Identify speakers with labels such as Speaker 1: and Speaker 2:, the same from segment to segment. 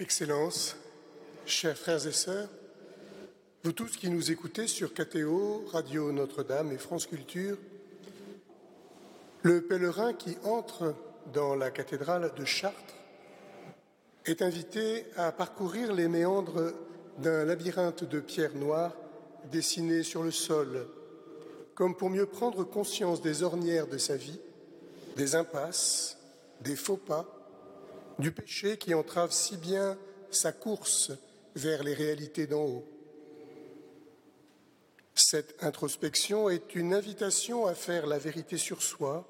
Speaker 1: Excellences, chers frères et sœurs, vous tous qui nous écoutez sur KTO, Radio Notre-Dame et France Culture, le pèlerin qui entre dans la cathédrale de Chartres est invité à parcourir les méandres d'un labyrinthe de pierres noires dessinées sur le sol, comme pour mieux prendre conscience des ornières de sa vie, des impasses, des faux pas, du péché qui entrave si bien sa course vers les réalités d'en haut. Cette introspection est une invitation à faire la vérité sur soi,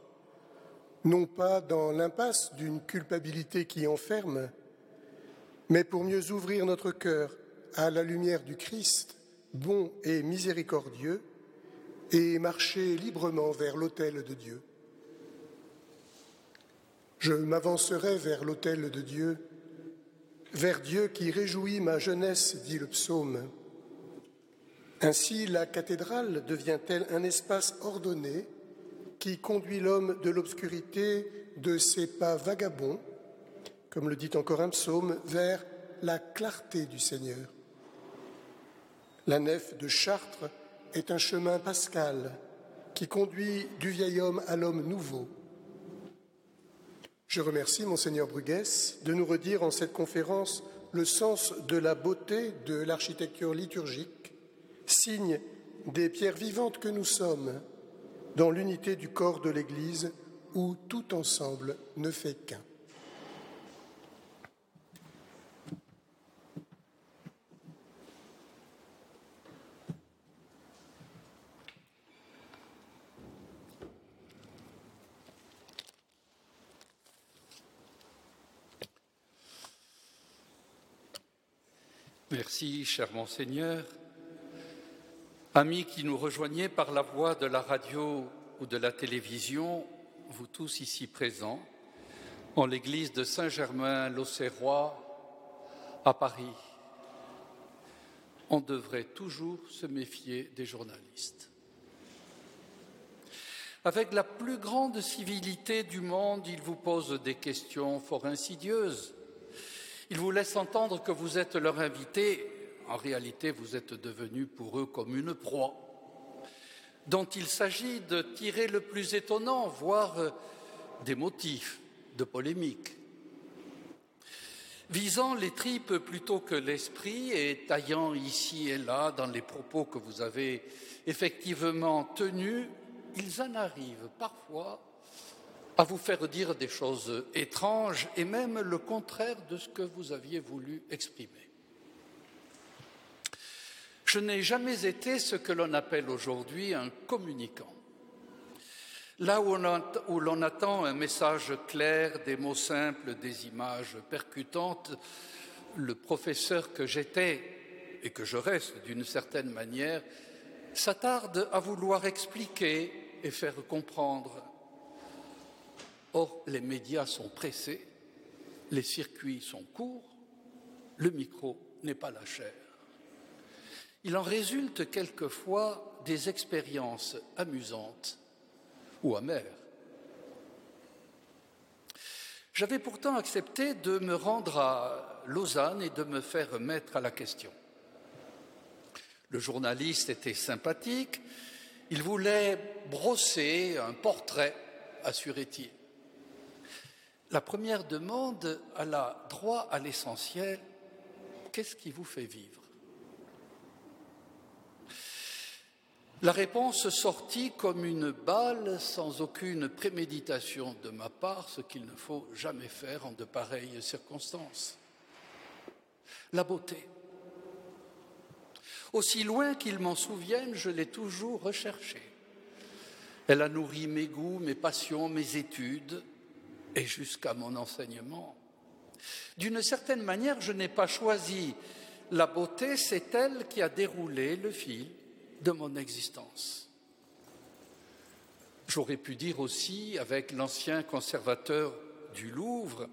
Speaker 1: non pas dans l'impasse d'une culpabilité qui enferme, mais pour mieux ouvrir notre cœur à la lumière du Christ, bon et miséricordieux, et marcher librement vers l'autel de Dieu. Je m'avancerai vers l'autel de Dieu, vers Dieu qui réjouit ma jeunesse, dit le psaume. Ainsi, la cathédrale devient-elle un espace ordonné qui conduit l'homme de l'obscurité de ses pas vagabonds, comme le dit encore un psaume, vers la clarté du Seigneur. La nef de Chartres est un chemin pascal qui conduit du vieil homme à l'homme nouveau. Je remercie Monseigneur Bruguès de nous redire en cette conférence le sens de la beauté de l'architecture liturgique, signe des pierres vivantes que nous sommes dans l'unité du corps de l'Église où tout ensemble ne fait qu'un.
Speaker 2: Merci, cher Monseigneur. Amis qui nous rejoignez par la voie de la radio ou de la télévision, vous tous ici présents, en l'église de Saint-Germain-l'Auxerrois à Paris, on devrait toujours se méfier des journalistes. Avec la plus grande civilité du monde, ils vous posent des questions fort insidieuses ils vous laissent entendre que vous êtes leur invité. En réalité, vous êtes devenu pour eux comme une proie dont il s'agit de tirer le plus étonnant, voire euh, des motifs de polémique. Visant les tripes plutôt que l'esprit et taillant ici et là dans les propos que vous avez effectivement tenus, ils en arrivent parfois à vous faire dire des choses étranges et même le contraire de ce que vous aviez voulu exprimer. Je n'ai jamais été ce que l'on appelle aujourd'hui un communicant. Là où l'on attend un message clair, des mots simples, des images percutantes, le professeur que j'étais et que je reste d'une certaine manière s'attarde à vouloir expliquer et faire comprendre Or, les médias sont pressés, les circuits sont courts, le micro n'est pas la chair. Il en résulte quelquefois des expériences amusantes ou amères. J'avais pourtant accepté de me rendre à Lausanne et de me faire mettre à la question. Le journaliste était sympathique, il voulait brosser un portrait, assurait-il. La première demande a la droit à l'essentiel. Qu'est-ce qui vous fait vivre? La réponse sortit comme une balle sans aucune préméditation de ma part, ce qu'il ne faut jamais faire en de pareilles circonstances. La beauté. Aussi loin qu'il m'en souvienne, je l'ai toujours recherchée. Elle a nourri mes goûts, mes passions, mes études, et jusqu'à mon enseignement. D'une certaine manière, je n'ai pas choisi la beauté, c'est elle qui a déroulé le fil de mon existence. J'aurais pu dire aussi, avec l'ancien conservateur du Louvre,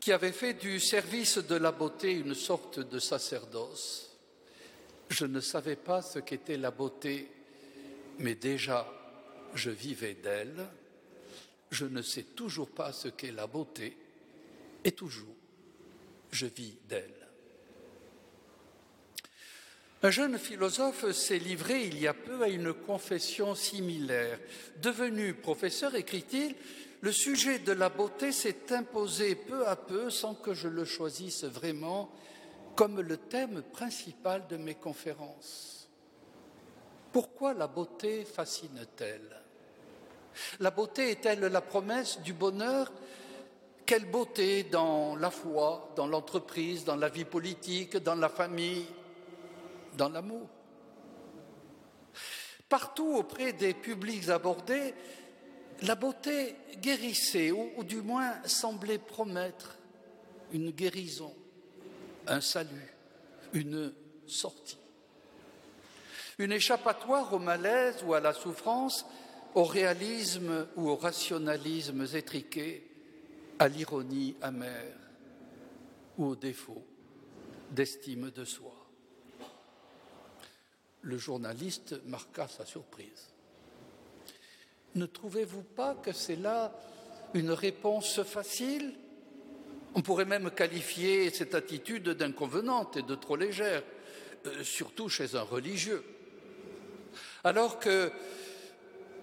Speaker 2: qui avait fait du service de la beauté une sorte de sacerdoce, je ne savais pas ce qu'était la beauté, mais déjà je vivais d'elle je ne sais toujours pas ce qu'est la beauté, et toujours je vis d'elle. Un jeune philosophe s'est livré il y a peu à une confession similaire. Devenu professeur, écrit-il, le sujet de la beauté s'est imposé peu à peu sans que je le choisisse vraiment comme le thème principal de mes conférences. Pourquoi la beauté fascine-t-elle? La beauté est-elle la promesse du bonheur? Quelle beauté dans la foi, dans l'entreprise, dans la vie politique, dans la famille, dans l'amour? Partout auprès des publics abordés, la beauté guérissait, ou, du moins semblait promettre une guérison, un salut, une sortie. Une échappatoire au malaise ou à la souffrance, au réalisme ou au rationalisme étriqué, à l'ironie amère ou au défaut d'estime de soi. Le journaliste marqua sa surprise. Ne trouvez-vous pas que c'est là une réponse facile? On pourrait même qualifier cette attitude d'inconvenante et de trop légère, euh, surtout chez un religieux. Alors que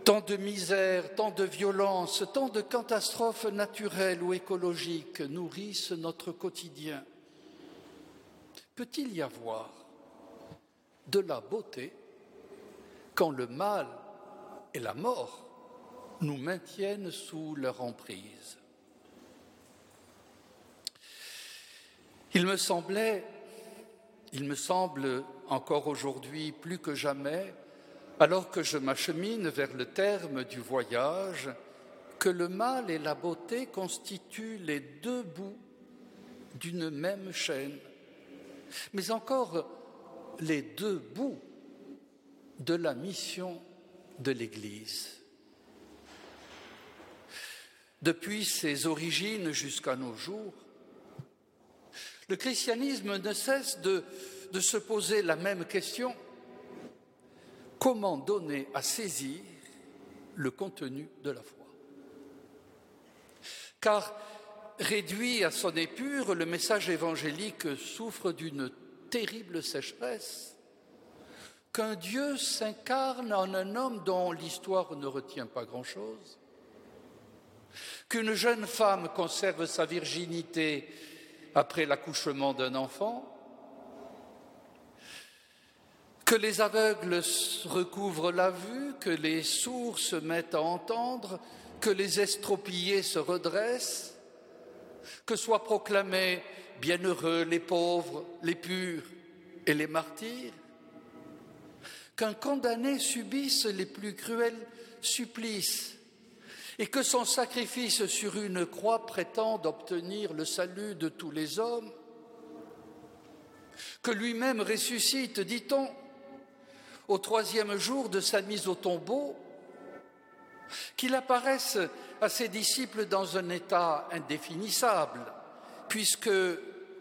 Speaker 2: tant de misère, tant de violence, tant de catastrophes naturelles ou écologiques nourrissent notre quotidien, peut-il y avoir de la beauté quand le mal et la mort nous maintiennent sous leur emprise? Il me semblait, il me semble encore aujourd'hui plus que jamais, alors que je m'achemine vers le terme du voyage, que le mal et la beauté constituent les deux bouts d'une même chaîne, mais encore les deux bouts de la mission de l'Église. Depuis ses origines jusqu'à nos jours, le christianisme ne cesse de, se poser la même question. Comment donner à saisir le contenu de la foi Car réduit à son épure, le message évangélique souffre d'une terrible sécheresse. Qu'un Dieu s'incarne en un homme dont l'histoire ne retient pas grand-chose qu'une jeune femme conserve sa virginité après l'accouchement d'un enfant, que les aveugles recouvrent la vue, que les sourds se mettent à entendre, que les estropillés se redressent, que soient proclamés bienheureux les pauvres, les purs et les martyrs, qu'un condamné subisse les plus cruels supplices, et que son sacrifice sur une croix prétende obtenir le salut de tous les hommes, que lui-même ressuscite, dit-on, au troisième jour de sa mise au tombeau, qu'il apparaisse à ses disciples dans un état indéfinissable, puisque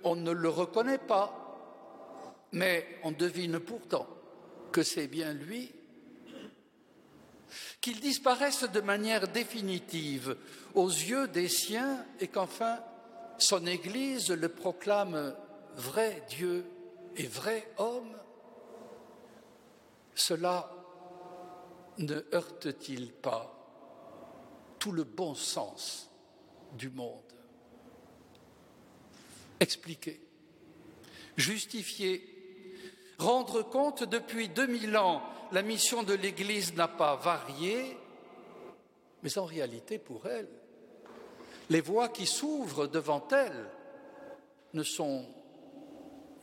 Speaker 2: on ne le reconnaît pas, mais on devine pourtant que c'est bien lui qu'il disparaisse de manière définitive aux yeux des siens et qu'enfin son Église le proclame vrai Dieu et vrai homme, cela ne heurte-t-il pas tout le bon sens du monde? Expliquer, justifier, rendre compte depuis 2000 ans la mission de l'Église n'a pas varié, mais en réalité pour elle, les voies qui s'ouvrent devant elle ne sont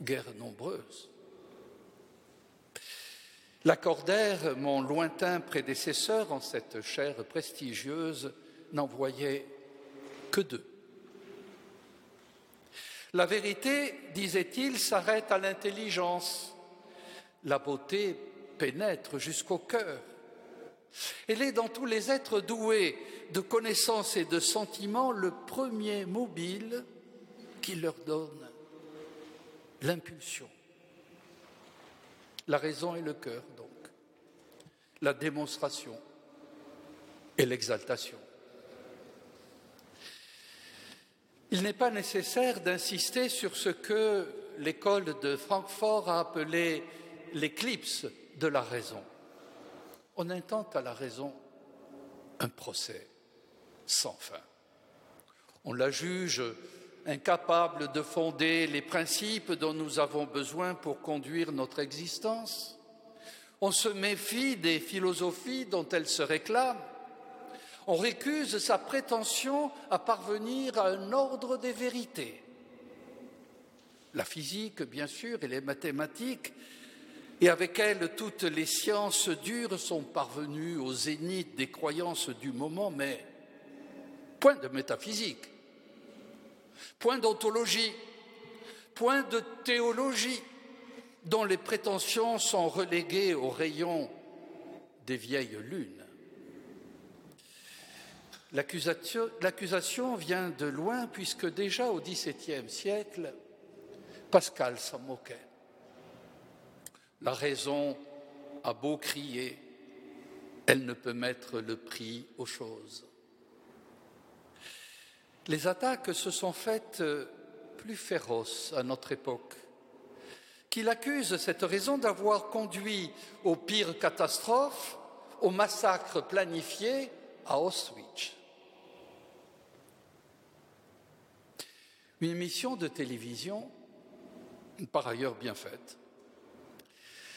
Speaker 2: guère nombreuses. Lacordaire, mon lointain prédécesseur en cette chaire prestigieuse, n'en voyait que deux. La vérité, disait-il, s'arrête à l'intelligence. La beauté pénètre jusqu'au cœur. Elle est dans tous les êtres doués de connaissances et de sentiments le premier mobile qui leur donne l'impulsion. La raison et le cœur, donc. La démonstration et l'exaltation. Il n'est pas nécessaire d'insister sur ce que l'école de Francfort a appelé l'éclipse de la raison. On intente à la raison un procès sans fin. On la juge incapable de fonder les principes dont nous avons besoin pour conduire notre existence. On se méfie des philosophies dont elle se réclame. On récuse sa prétention à parvenir à un ordre des vérités. La physique, bien sûr, et les mathématiques, et avec elles toutes les sciences dures sont parvenues au zénith des croyances du moment, mais point de métaphysique, point d'ontologie, point de théologie, dont les prétentions sont reléguées au rayon des vieilles lunes. L'accusation vient de loin puisque déjà au XVIIe siècle, Pascal s'en moquait. La raison a beau crier, elle ne peut mettre le prix aux choses. Les attaques se sont faites plus féroces à notre époque, qu'il accuse cette raison d'avoir conduit aux pires catastrophes, au massacre planifié à Auschwitz. Une émission de télévision, par ailleurs bien faite,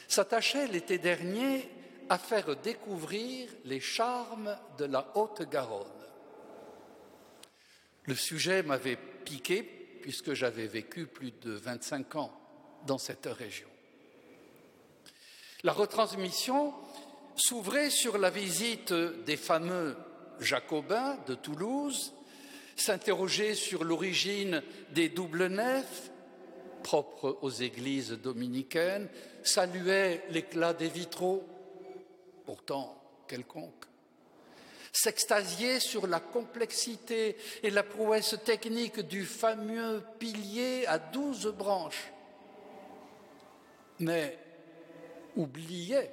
Speaker 2: s'attachait l'été dernier à faire découvrir les charmes de la Haute-Garonne. Le sujet m'avait piqué puisque j'avais vécu plus de 25 ans dans cette région. La retransmission s'ouvrait sur la visite des fameux jacobins de Toulouse s'interroger sur l'origine des doubles nefs propres aux églises dominicaines, saluait l'éclat des vitraux, pourtant quelconque, s'extasier sur la complexité et la prouesse technique du fameux pilier à douze branches, mais oubliait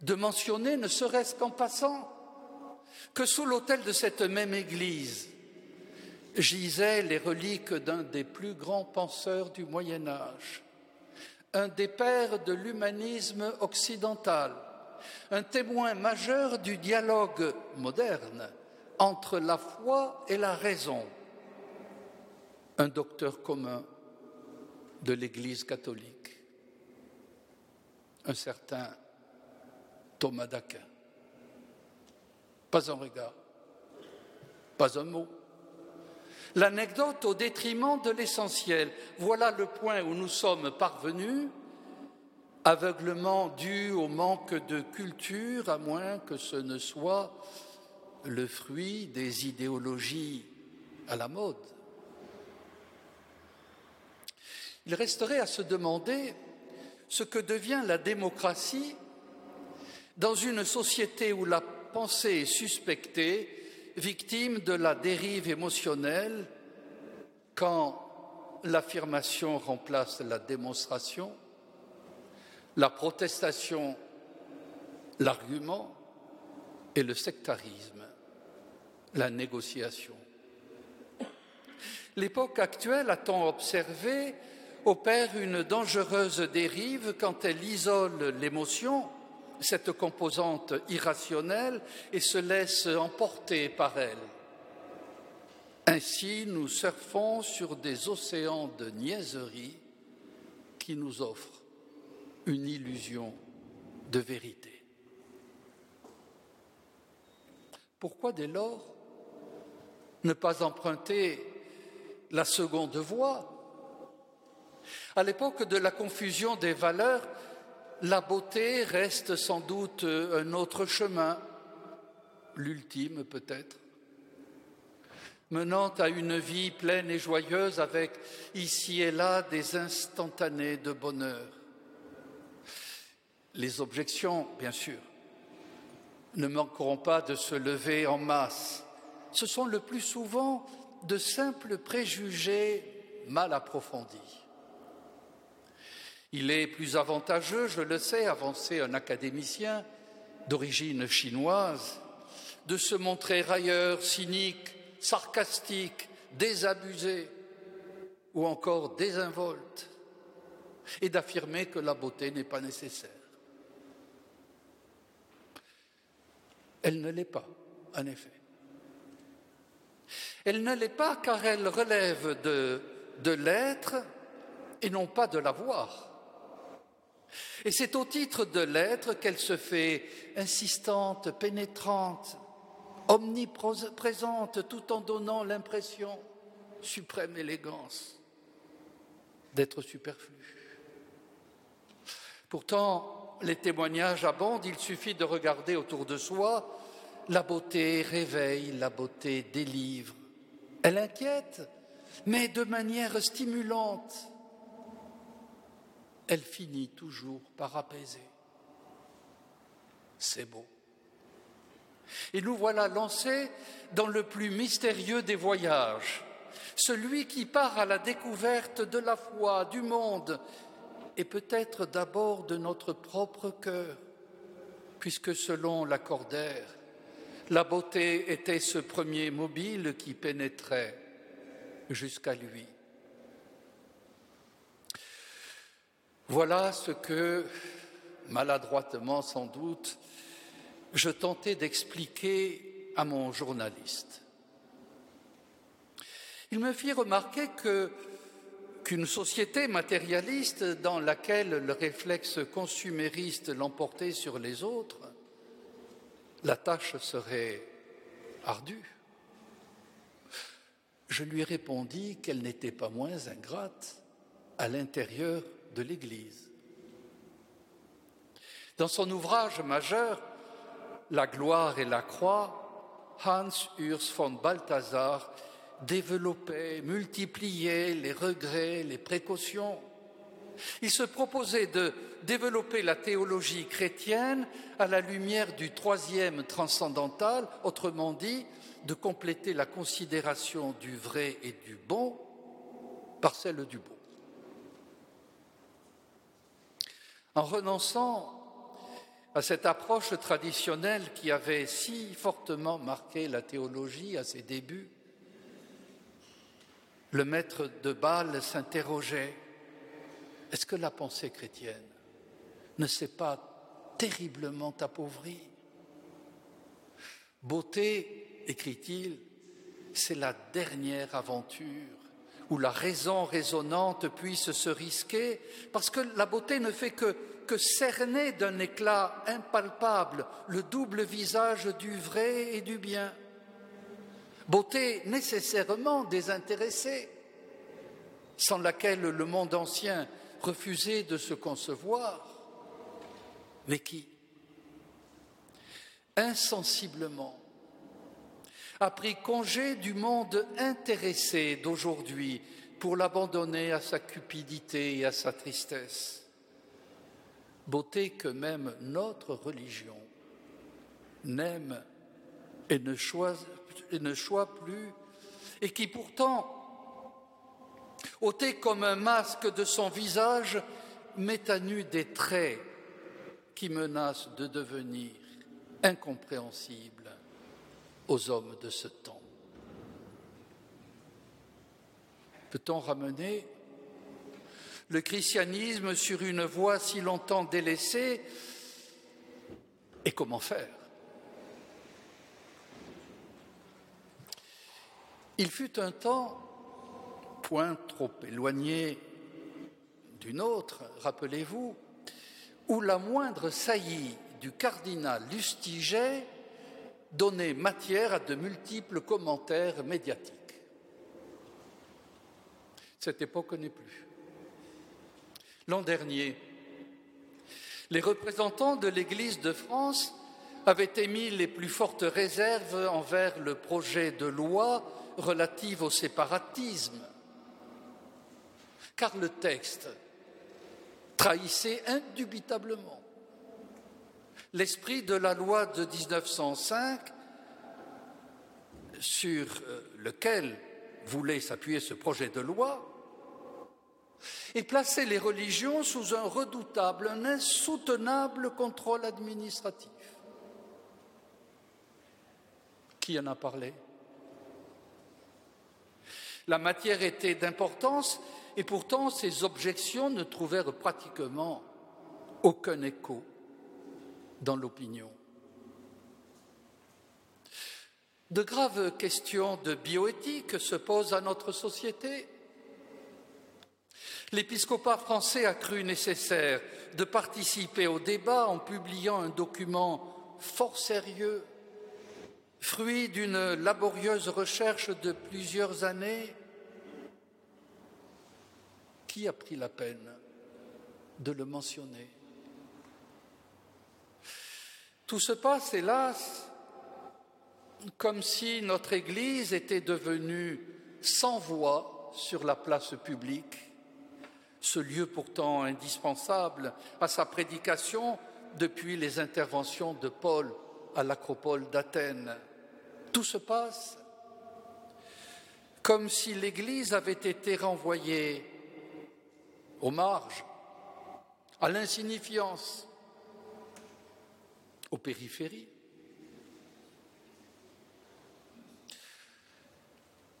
Speaker 2: de mentionner, ne serait-ce qu'en passant, que sous l'autel de cette même église gisaient les reliques d'un des plus grands penseurs du Moyen Âge, un des pères de l'humanisme occidental, un témoin majeur du dialogue moderne entre la foi et la raison, un docteur commun de l'Église catholique, un certain Thomas d'Aquin. Pas un regard, pas un mot. L'anecdote au détriment de l'essentiel. Voilà le point où nous sommes parvenus, aveuglement dû au manque de culture, à moins que ce ne soit le fruit des idéologies à la mode. Il resterait à se demander ce que devient la démocratie dans une société où la pensée est suspectée, victime de la dérive émotionnelle quand l'affirmation remplace la démonstration, la protestation, l'argument et le sectarisme, la négociation. L'époque actuelle, a-t-on observé, opère une dangereuse dérive quand elle isole l'émotion cette composante irrationnelle et se laisse emporter par elle. Ainsi, nous surfons sur des océans de niaiserie qui nous offrent une illusion de vérité. Pourquoi dès lors ne pas emprunter la seconde voie? À l'époque de la confusion des valeurs, la beauté reste sans doute un autre chemin, l'ultime peut-être, menant à une vie pleine et joyeuse avec ici et là des instantanés de bonheur. Les objections, bien sûr, ne manqueront pas de se lever en masse. Ce sont le plus souvent de simples préjugés mal approfondis. Il est plus avantageux, je le sais, avancer un académicien d'origine chinoise, de se montrer railleur, cynique, sarcastique, désabusée ou encore désinvolte, et d'affirmer que la beauté n'est pas nécessaire. Elle ne l'est pas, en effet. Elle ne l'est pas car elle relève de, l'être et non pas de l'avoir. Et c'est au titre de l'être qu'elle se fait insistante, pénétrante, omniprésente, tout en donnant l'impression, suprême élégance, d'être superflue. Pourtant, les témoignages abondent, il suffit de regarder autour de soi. La beauté réveille, la beauté délivre. Elle inquiète, mais de manière stimulante. Elle finit toujours par apaiser. C'est beau. Et nous voilà lancés dans le plus mystérieux des voyages, celui qui part à la découverte de la foi, du monde et peut-être d'abord de notre propre cœur, puisque selon l'accordaire, la beauté était ce premier mobile qui pénétrait jusqu'à lui. Voilà ce que, maladroitement sans doute, je tentais d'expliquer à mon journaliste. Il me fit remarquer que qu'une société matérialiste dans laquelle le réflexe consumériste l'emportait sur les autres, la tâche serait ardue. Je lui répondis qu'elle n'était pas moins ingrate à l'intérieur de l'Église. Dans son ouvrage majeur, La gloire et la croix, Hans Urs von Balthasar développer, multiplier les regrets, les précautions. Il se proposait de développer la théologie chrétienne à la lumière du troisième transcendantal, autrement dit, de compléter la considération du vrai et du bon par celle du beau. En renonçant à cette approche traditionnelle qui avait si fortement marqué la théologie à ses débuts, le maître de Bâle s'interrogeait est-ce que la pensée chrétienne ne s'est pas terriblement appauvrie? Beauté, écrit-il, c'est la dernière aventure où la raison résonnante puisse se risquer, parce que la beauté ne fait que, que cerner d'un éclat impalpable le double visage du vrai et du bien. Beauté nécessairement désintéressée, sans laquelle le monde ancien refusait de se concevoir, mais qui, insensiblement, a pris congé du monde intéressé d'aujourd'hui pour l'abandonner à sa cupidité et à sa tristesse. Beauté que même notre religion n'aime et ne choisit plus, et qui pourtant, ôté comme un masque de son visage, met à nu des traits qui menacent de devenir incompréhensibles aux hommes de ce temps. Peut-on ramener le christianisme sur une voie si longtemps délaissée? Et comment faire? Il fut un temps, point trop éloigné d'une autre, rappelez-vous, où la moindre saillie du cardinal Lustiget donnait matière à de multiples commentaires médiatiques. Cette époque n'est plus. L'an dernier, les représentants de l'Église de France avaient émis les plus fortes réserves envers le projet de loi relative au séparatisme, car le texte trahissait indubitablement l'esprit de la loi de 1905 sur euh, lequel voulait s'appuyer ce projet de loi et plaçait les religions sous un redoutable, un insoutenable contrôle administratif. Qui en a parlé? La matière était d'importance et pourtant ces objections ne trouvèrent pratiquement aucun écho dans l'opinion. De graves questions de bioéthique se posent à notre société. L'épiscopat français a cru nécessaire de participer au débat en publiant un document fort sérieux, fruit d'une laborieuse recherche de plusieurs années. Qui a pris la peine de le mentionner? Tout se passe, hélas, comme si notre Église était devenue sans voix sur la place publique, ce lieu pourtant indispensable à sa prédication depuis les interventions de Paul à l'acropole d'Athènes. Tout se passe comme si l'Église avait été renvoyée aux marges, à l'insignifiance, aux périphéries.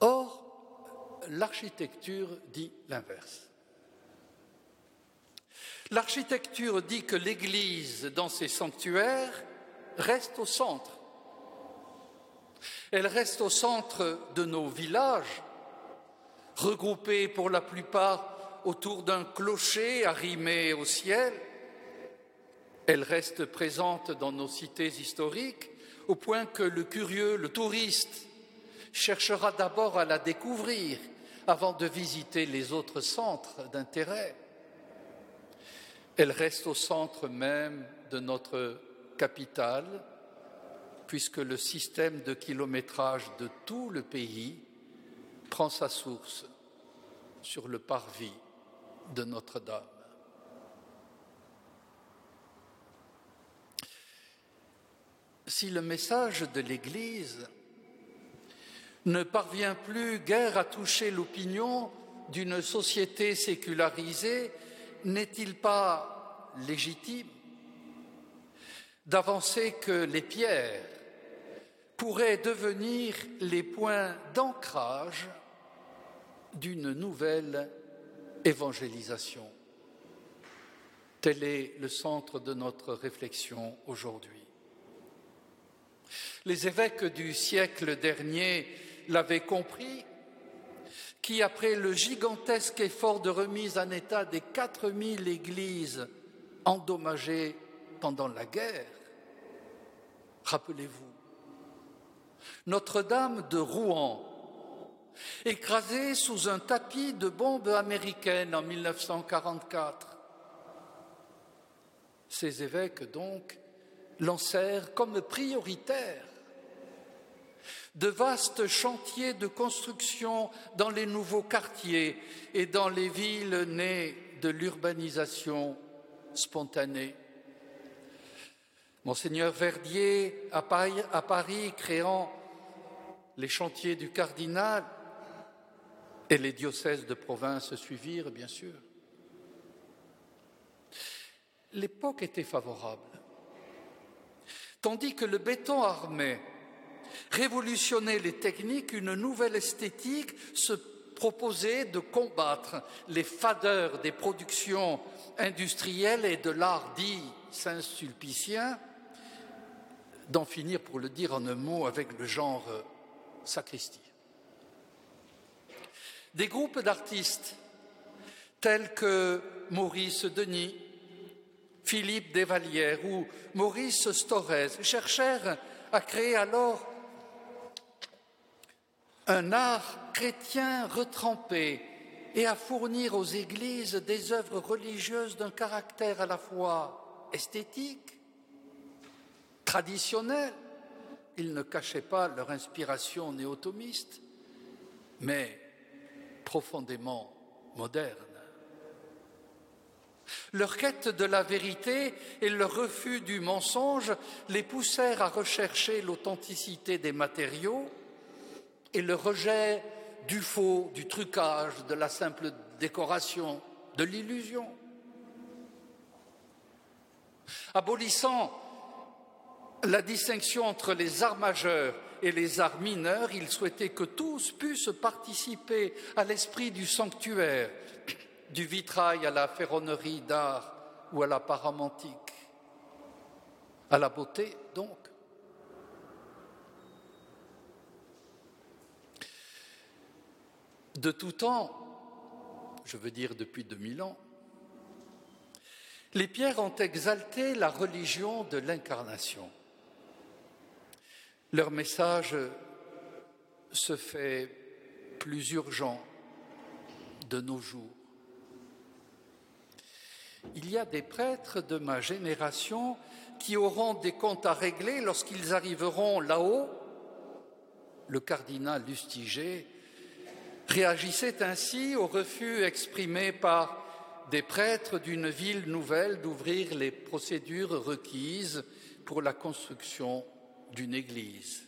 Speaker 2: Or, l'architecture dit l'inverse. L'architecture dit que l'Église, dans ses sanctuaires, reste au centre. Elle reste au centre de nos villages, regroupés pour la plupart autour d'un clocher arrimé au ciel. Elle reste présente dans nos cités historiques, au point que le curieux, le touriste, cherchera d'abord à la découvrir avant de visiter les autres centres d'intérêt. Elle reste au centre même de notre capitale, puisque le système de kilométrage de tout le pays prend sa source sur le parvis de Notre-Dame. Si le message de l'Église ne parvient plus guère à toucher l'opinion d'une société sécularisée, n'est-il pas légitime d'avancer que les pierres pourraient devenir les points d'ancrage d'une nouvelle évangélisation Tel est le centre de notre réflexion aujourd'hui. Les évêques du siècle dernier l'avait compris, qui, après le gigantesque effort de remise en état des 4000 églises endommagées pendant la guerre, rappelez-vous, Notre-Dame de Rouen, écrasée sous un tapis de bombes américaines en 1944. Ces évêques, donc, lancèrent comme prioritaire de vastes chantiers de construction dans les nouveaux quartiers et dans les villes nées de l'urbanisation spontanée. Monseigneur Verdier, à Paris, créant les chantiers du cardinal, et les diocèses de province suivirent, bien sûr. L'époque était favorable, tandis que le béton armé révolutionner les techniques, une nouvelle esthétique se proposait de combattre les fadeurs des productions industrielles et de l'art dit saint-sulpicien, d'en finir, pour le dire en un mot, avec le genre sacristie. Des groupes d'artistes tels que Maurice Denis, Philippe Desvalières ou Maurice Storez cherchèrent à créer alors un art chrétien retrempé et à fournir aux églises des œuvres religieuses d'un caractère à la fois esthétique, traditionnel, ils ne cachaient pas leur inspiration néotomiste, mais profondément moderne. Leur quête de la vérité et leur refus du mensonge les poussèrent à rechercher l'authenticité des matériaux et le rejet du faux, du trucage, de la simple décoration, de l'illusion. Abolissant la distinction entre les arts majeurs et les arts mineurs, il souhaitait que tous puissent participer à l'esprit du sanctuaire, du vitrail à la ferronnerie d'art ou à la paramantique, à la beauté donc. De tout temps, je veux dire depuis 2000 ans, les pierres ont exalté la religion de l'incarnation. Leur message se fait plus urgent de nos jours. Il y a des prêtres de ma génération qui auront des comptes à régler lorsqu'ils arriveront là-haut. Le cardinal Lustiger réagissait ainsi au refus exprimé par des prêtres d'une ville nouvelle d'ouvrir les procédures requises pour la construction d'une église.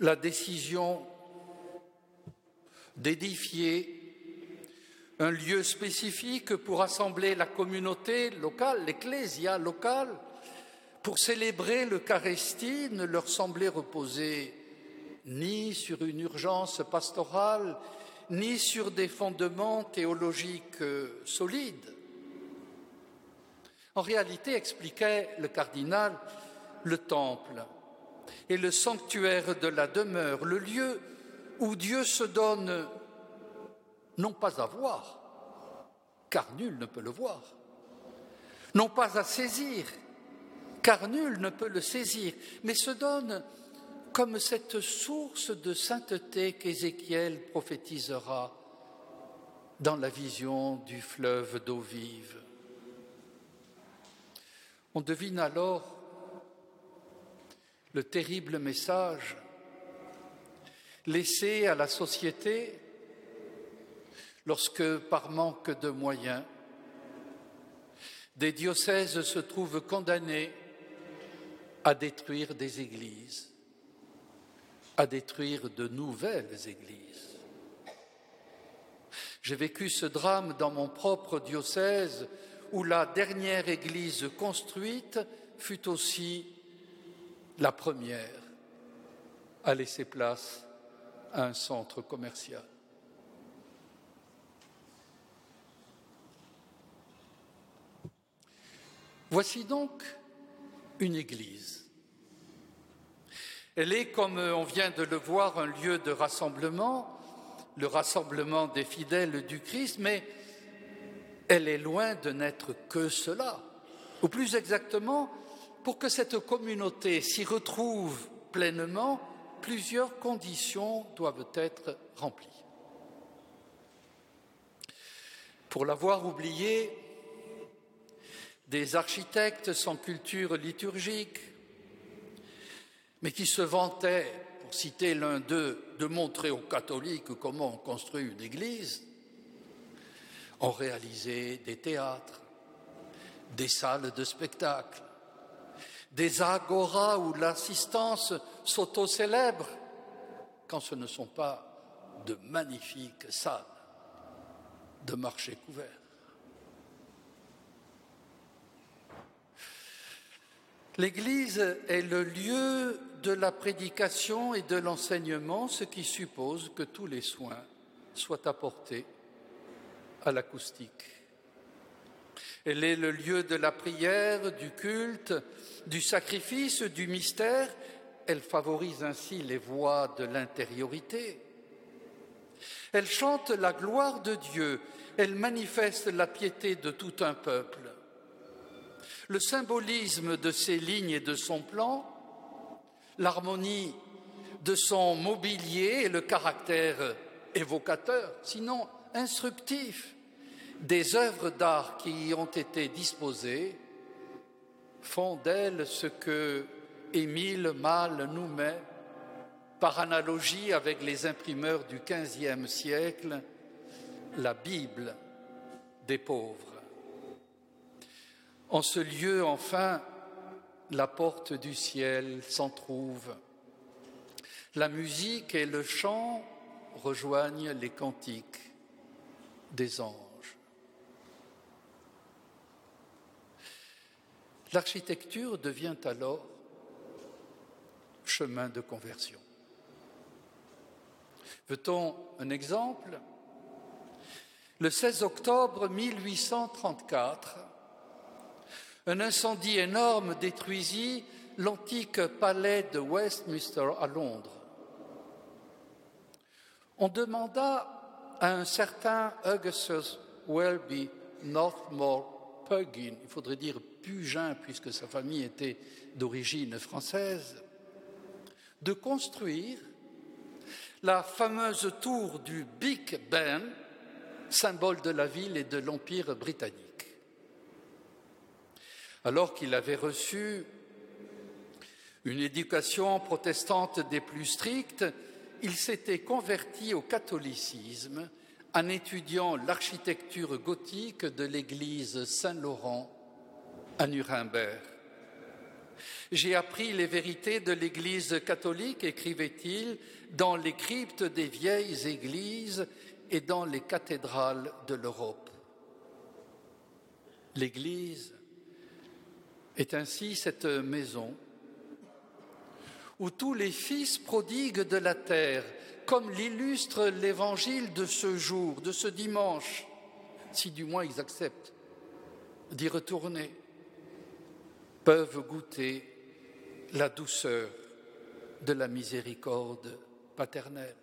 Speaker 2: La décision d'édifier un lieu spécifique pour assembler la communauté locale, l'ecclésia locale, pour célébrer l'Eucharistie ne leur semblait reposer ni sur une urgence pastorale, ni sur des fondements théologiques solides. En réalité, expliquait le cardinal, le temple est le sanctuaire de la demeure, le lieu où Dieu se donne non pas à voir, car nul ne peut le voir, non pas à saisir, car nul ne peut le saisir, mais se donne comme cette source de sainteté qu'Ézéchiel prophétisera dans la vision du fleuve d'eau vive. On devine alors le terrible message laissé à la société lorsque, par manque de moyens, des diocèses se trouvent condamnés à détruire des églises, à détruire de nouvelles églises. J'ai vécu ce drame dans mon propre diocèse où la dernière église construite fut aussi la première à laisser place à un centre commercial. Voici donc une église. Elle est, comme on vient de le voir, un lieu de rassemblement, le rassemblement des fidèles du Christ, mais elle est loin de n'être que cela. Ou plus exactement, pour que cette communauté s'y retrouve pleinement, plusieurs conditions doivent être remplies. Pour l'avoir oublié, des architectes sans culture liturgique, mais qui se vantaient, pour citer l'un d'eux, de montrer aux catholiques comment on construit une église, ont réalisé des théâtres, des salles de spectacle, des agoras où l'assistance s'auto-célèbre, quand ce ne sont pas de magnifiques salles de marché couvert. L'Église est le lieu de la prédication et de l'enseignement, ce qui suppose que tous les soins soient apportés à l'acoustique. Elle est le lieu de la prière, du culte, du sacrifice, du mystère. Elle favorise ainsi les voies de l'intériorité. Elle chante la gloire de Dieu. Elle manifeste la piété de tout un peuple. Le symbolisme de ses lignes et de son plan, l'harmonie de son mobilier et le caractère évocateur, sinon instructif, des œuvres d'art qui y ont été disposées font d'elle ce que Émile Malle nous met, par analogie avec les imprimeurs du XVe siècle, la Bible des pauvres. En ce lieu, enfin, la porte du ciel s'en trouve. La musique et le chant rejoignent les cantiques des anges. L'architecture devient alors chemin de conversion. Veut-on un exemple? Le 16 octobre 1834, un incendie énorme détruisit l'antique palais de Westminster à Londres. On demanda à un certain Augustus Welby Northmore Pugin, il faudrait dire Pugin puisque sa famille était d'origine française, de construire la fameuse tour du Big Ben, symbole de la ville et de l'Empire britannique. Alors qu'il avait reçu une éducation protestante des plus strictes, il s'était converti au catholicisme en étudiant l'architecture gothique de l'église Saint-Laurent à Nuremberg. J'ai appris les vérités de l'Église catholique, écrivait-il, dans les cryptes des vieilles églises et dans les cathédrales de l'Europe. L'Église est ainsi cette maison où tous les fils prodigues de la terre, comme l'illustre l'évangile de ce jour, de ce dimanche, si du moins ils acceptent d'y retourner, peuvent goûter la douceur de la miséricorde paternelle.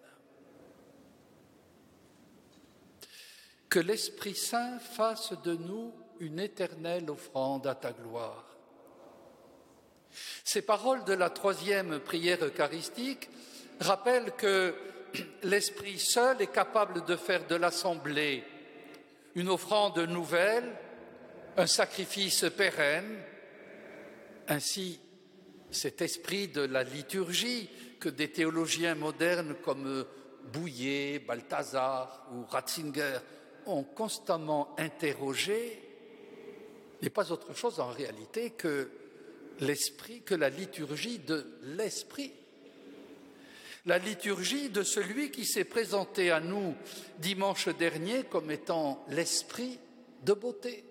Speaker 2: Que l'Esprit Saint fasse de nous une éternelle offrande à ta gloire. Ces paroles de la troisième prière eucharistique rappellent que l'Esprit seul est capable de faire de l'assemblée une offrande nouvelle, un sacrifice pérenne. Ainsi, cet esprit de la liturgie que des théologiens modernes comme Bouillet, Balthazar ou Ratzinger ont constamment interrogé n'est pas autre chose en réalité que l'esprit, que la liturgie de l'esprit. La liturgie de celui qui s'est présenté à nous dimanche dernier comme étant l'esprit de beauté.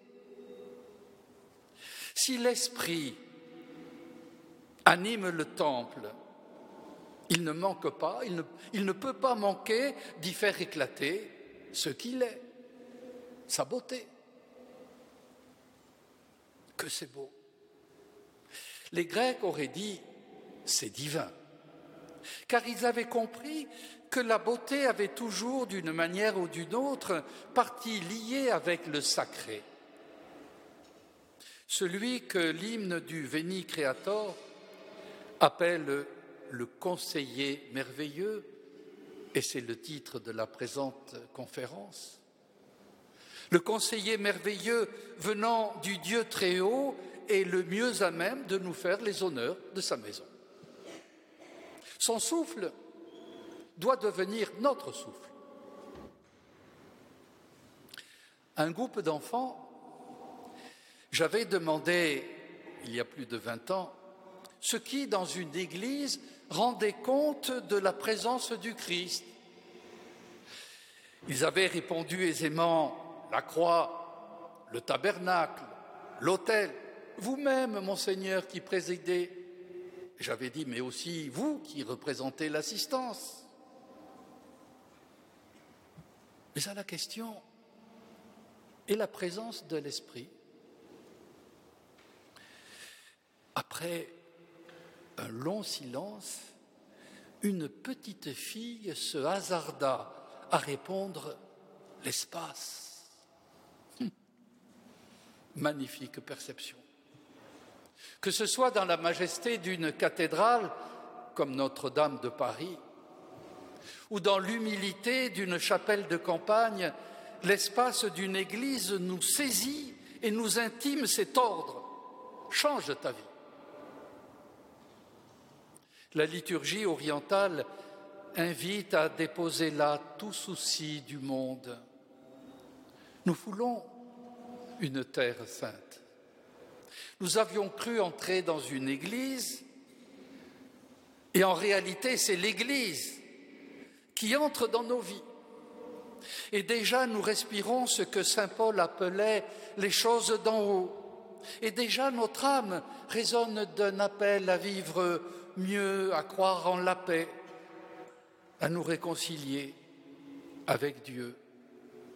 Speaker 2: Si l'esprit anime le temple, il ne manque pas, il ne, peut pas manquer d'y faire éclater ce qu'il est, sa beauté. Que c'est beau. Les Grecs auraient dit c'est divin, car ils avaient compris que la beauté avait toujours, d'une manière ou d'une autre, partie liée avec le sacré. Celui que l'hymne du Veni Creator appelle le conseiller merveilleux, et c'est le titre de la présente conférence. Le conseiller merveilleux venant du Dieu très haut est le mieux à même de nous faire les honneurs de sa maison. Son souffle doit devenir notre souffle. Un groupe d'enfants, j'avais demandé, il y a plus de 20 ans, ce qui, dans une église, rendait compte de la présence du Christ. Ils avaient répondu aisément la croix, le tabernacle, l'autel vous-même, monseigneur, qui présidez. J'avais dit, mais aussi vous qui représentez l'assistance. Mais à la question, et la présence de l'Esprit? Après un long silence, une petite fille se hasarda à répondre l'espace. Hum. Magnifique perception que ce soit dans la majesté d'une cathédrale comme Notre-Dame de Paris, ou dans l'humilité d'une chapelle de campagne, l'espace d'une église nous saisit et nous intime cet ordre. Change ta vie. La liturgie orientale invite à déposer là tout souci du monde. Nous foulons une terre sainte. Nous avions cru entrer dans une église et en réalité c'est l'église qui entre dans nos vies. Et déjà nous respirons ce que Saint Paul appelait les choses d'en haut. Et déjà notre âme résonne d'un appel à vivre mieux à croire en la paix, à nous réconcilier avec Dieu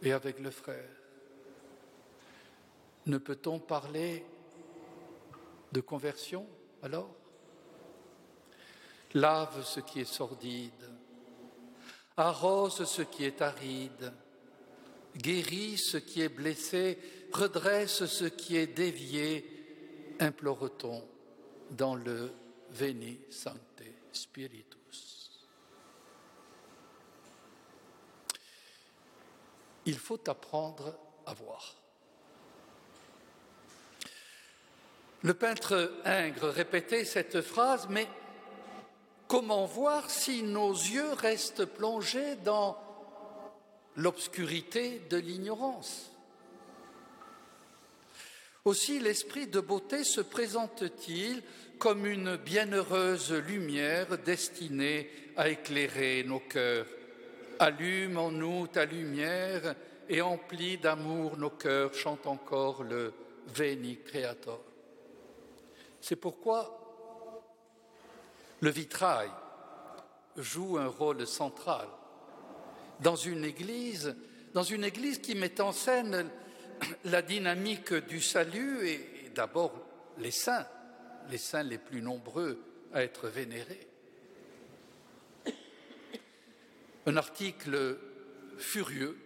Speaker 2: et avec le frère. Ne peut-on parler de conversion alors? Lave ce qui est sordide, arrose ce qui est aride, guéris ce qui est blessé, redresse ce qui est dévié, implore-t-on dans le Veni Sancte Spiritus. Il faut apprendre à voir. Le peintre Ingres répétait cette phrase, mais comment voir si nos yeux restent plongés dans l'obscurité de l'ignorance? Aussi l'esprit de beauté se présente-t-il comme une bienheureuse lumière destinée à éclairer nos cœurs. Allume en nous ta lumière et emplis d'amour nos cœurs, chante encore le Veni Creator. C'est pourquoi le vitrail joue un rôle central dans une église, dans une église qui met en scène la dynamique du salut et d'abord les saints les saints les plus nombreux à être vénérés. Un article furieux,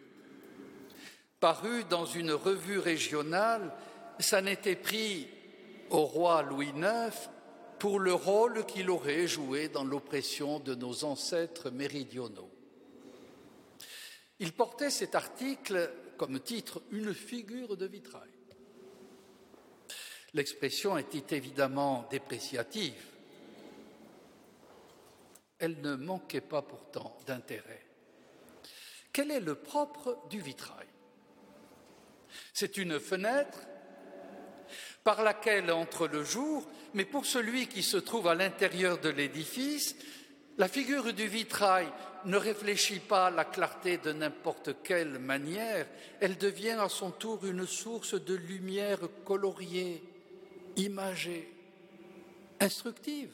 Speaker 2: paru dans une revue régionale, ça n'était pris au roi Louis IX pour le rôle qu'il aurait joué dans l'oppression de nos ancêtres méridionaux. Il portait cet article comme titre Une figure de vitrail. L'expression était évidemment dépréciative. Elle ne manquait pas pourtant d'intérêt. Quel est le propre du vitrail? C'est une fenêtre par laquelle entre le jour, mais pour celui qui se trouve à l'intérieur de l'édifice, la figure du vitrail ne réfléchit pas la clarté de n'importe quelle manière, elle devient à son tour une source de lumière coloriée, imagée, instructive.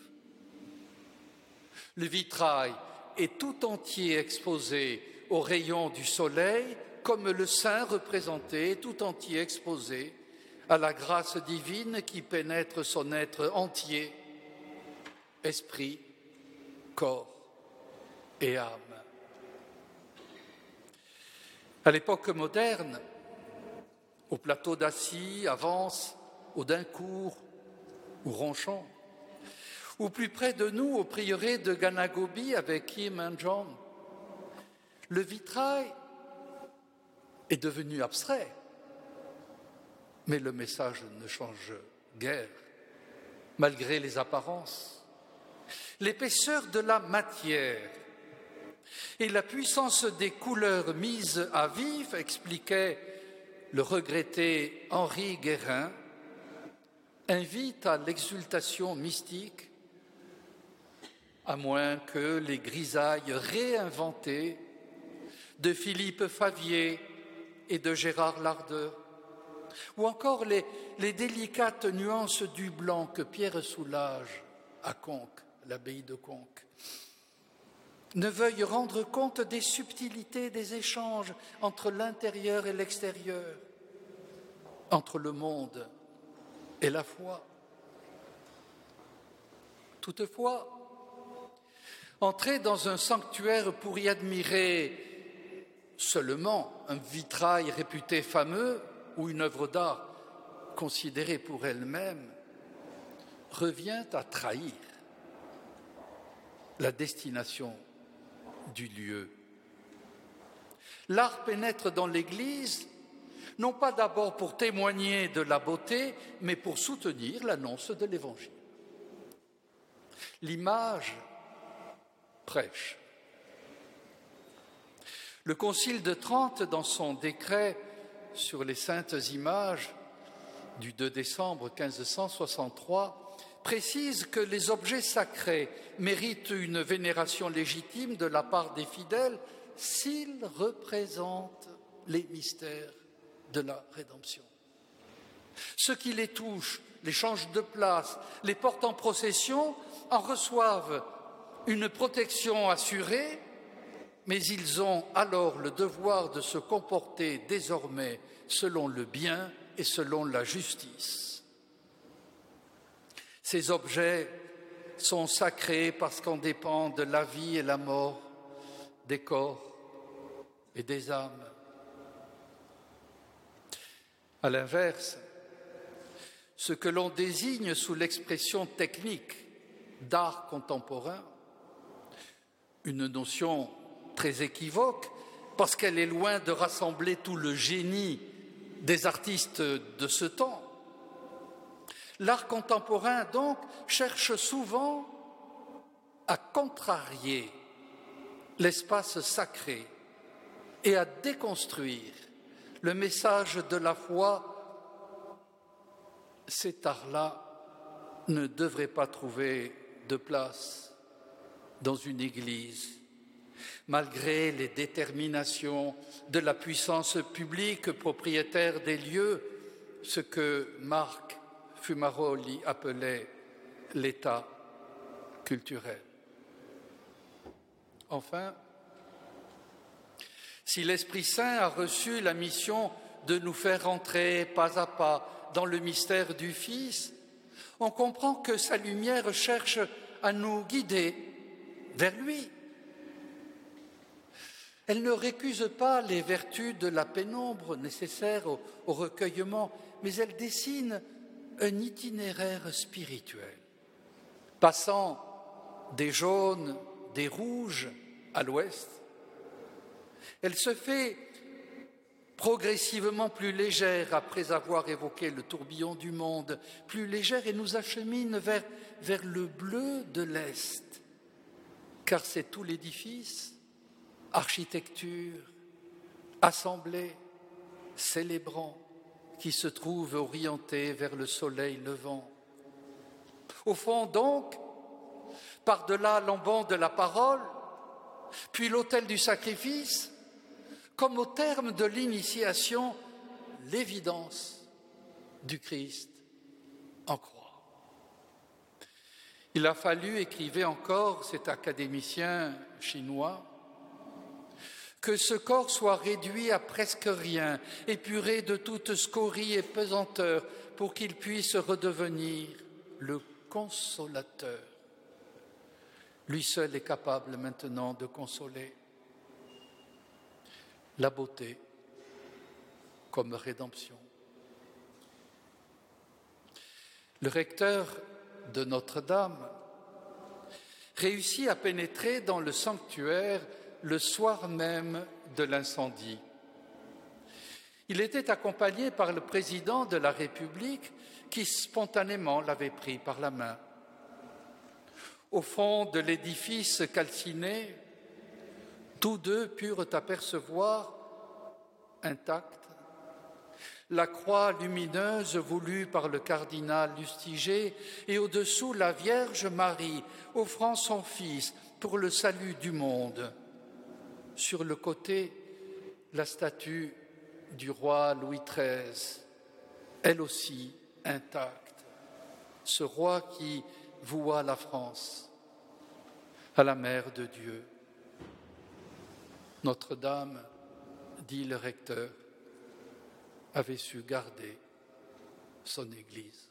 Speaker 2: Le vitrail est tout entier exposé aux rayons du soleil, comme le saint représenté, tout entier exposé à la grâce divine qui pénètre son être entier, esprit, corps et âme. À l'époque moderne, au plateau d'Assis avance Audincourt ou Ronchamp, ou plus près de nous, au prieuré de Ganagobi avec Kim and John. Le vitrail est devenu abstrait, mais le message ne change guère, malgré les apparences. L'épaisseur de la matière et la puissance des couleurs mises à vif, expliquait le regretté Henri Guérin, invite à l'exultation mystique, à moins que les grisailles réinventées de Philippe Favier et de Gérard Lardeur, ou encore les, les délicates nuances du blanc que Pierre Soulage à Conques, l'abbaye de Conques, ne veuillent rendre compte des subtilités des échanges entre l'intérieur et l'extérieur, entre le monde et la foi. Toutefois, entrer dans un sanctuaire pour y admirer seulement un vitrail réputé fameux ou une œuvre d'art considérée pour elle-même revient à trahir la destination du lieu. L'art pénètre dans l'Église non pas d'abord pour témoigner de la beauté, mais pour soutenir l'annonce de l'Évangile. L'image prêche. Le Concile de Trente, dans son décret sur les saintes images du 2 décembre 1563, précise que les objets sacrés méritent une vénération légitime de la part des fidèles s'ils représentent les mystères de la rédemption. Ce qui les touche les changent de place, les portent en procession, en reçoivent une protection assurée, mais ils ont alors le devoir de se comporter désormais selon le bien et selon la justice. Ces objets sont sacrés parce qu'en dépendent la vie et la mort des corps et des âmes. À l'inverse, ce que l'on désigne sous l'expression technique d'art contemporain, une notion très équivoque parce qu'elle est loin de rassembler tout le génie des artistes de ce temps. L'art contemporain, donc, cherche souvent à contrarier l'espace sacré et à déconstruire le message de la foi. Cet art-là ne devrait pas trouver de place dans une église, malgré les déterminations de la puissance publique propriétaire des lieux, ce que Marc Fumaroli appelait l'État culturel. Enfin, si l'Esprit Saint a reçu la mission de nous faire entrer pas à pas dans le mystère du Fils, on comprend que sa lumière cherche à nous guider vers lui. Elle ne récuse pas les vertus de la pénombre nécessaires au, au recueillement, mais elle dessine un itinéraire spirituel, passant des jaunes, des rouges à l'ouest. Elle se fait progressivement plus légère après avoir évoqué le tourbillon du monde, plus légère et nous achemine vers, le bleu de l'Est, car c'est tout l'édifice, architecture, assemblée, célébrant, qui se trouve orienté vers le soleil levant. Au fond, donc, par-delà l'embon de la parole, puis l'autel du sacrifice, comme au terme de l'initiation, l'évidence du Christ en croix. Il a fallu, écrivait encore cet académicien chinois, que ce corps soit réduit à presque rien, épuré de toute scorie et pesanteur, pour qu'il puisse redevenir le consolateur. Lui seul est capable maintenant de consoler la beauté comme rédemption. Le recteur de Notre-Dame réussit à pénétrer dans le sanctuaire le soir même de l'incendie. Il était accompagné par le président de la République qui spontanément l'avait pris par la main. Au fond de l'édifice calciné, tous deux purent apercevoir intacte la croix lumineuse voulue par le cardinal Lustiger et au-dessous la Vierge Marie offrant son Fils pour le salut du monde. Sur le côté, la statue du roi Louis XIII, elle aussi intacte, ce roi qui voua la France à la mère de Dieu. Notre-Dame, dit le recteur, avait su garder son Église.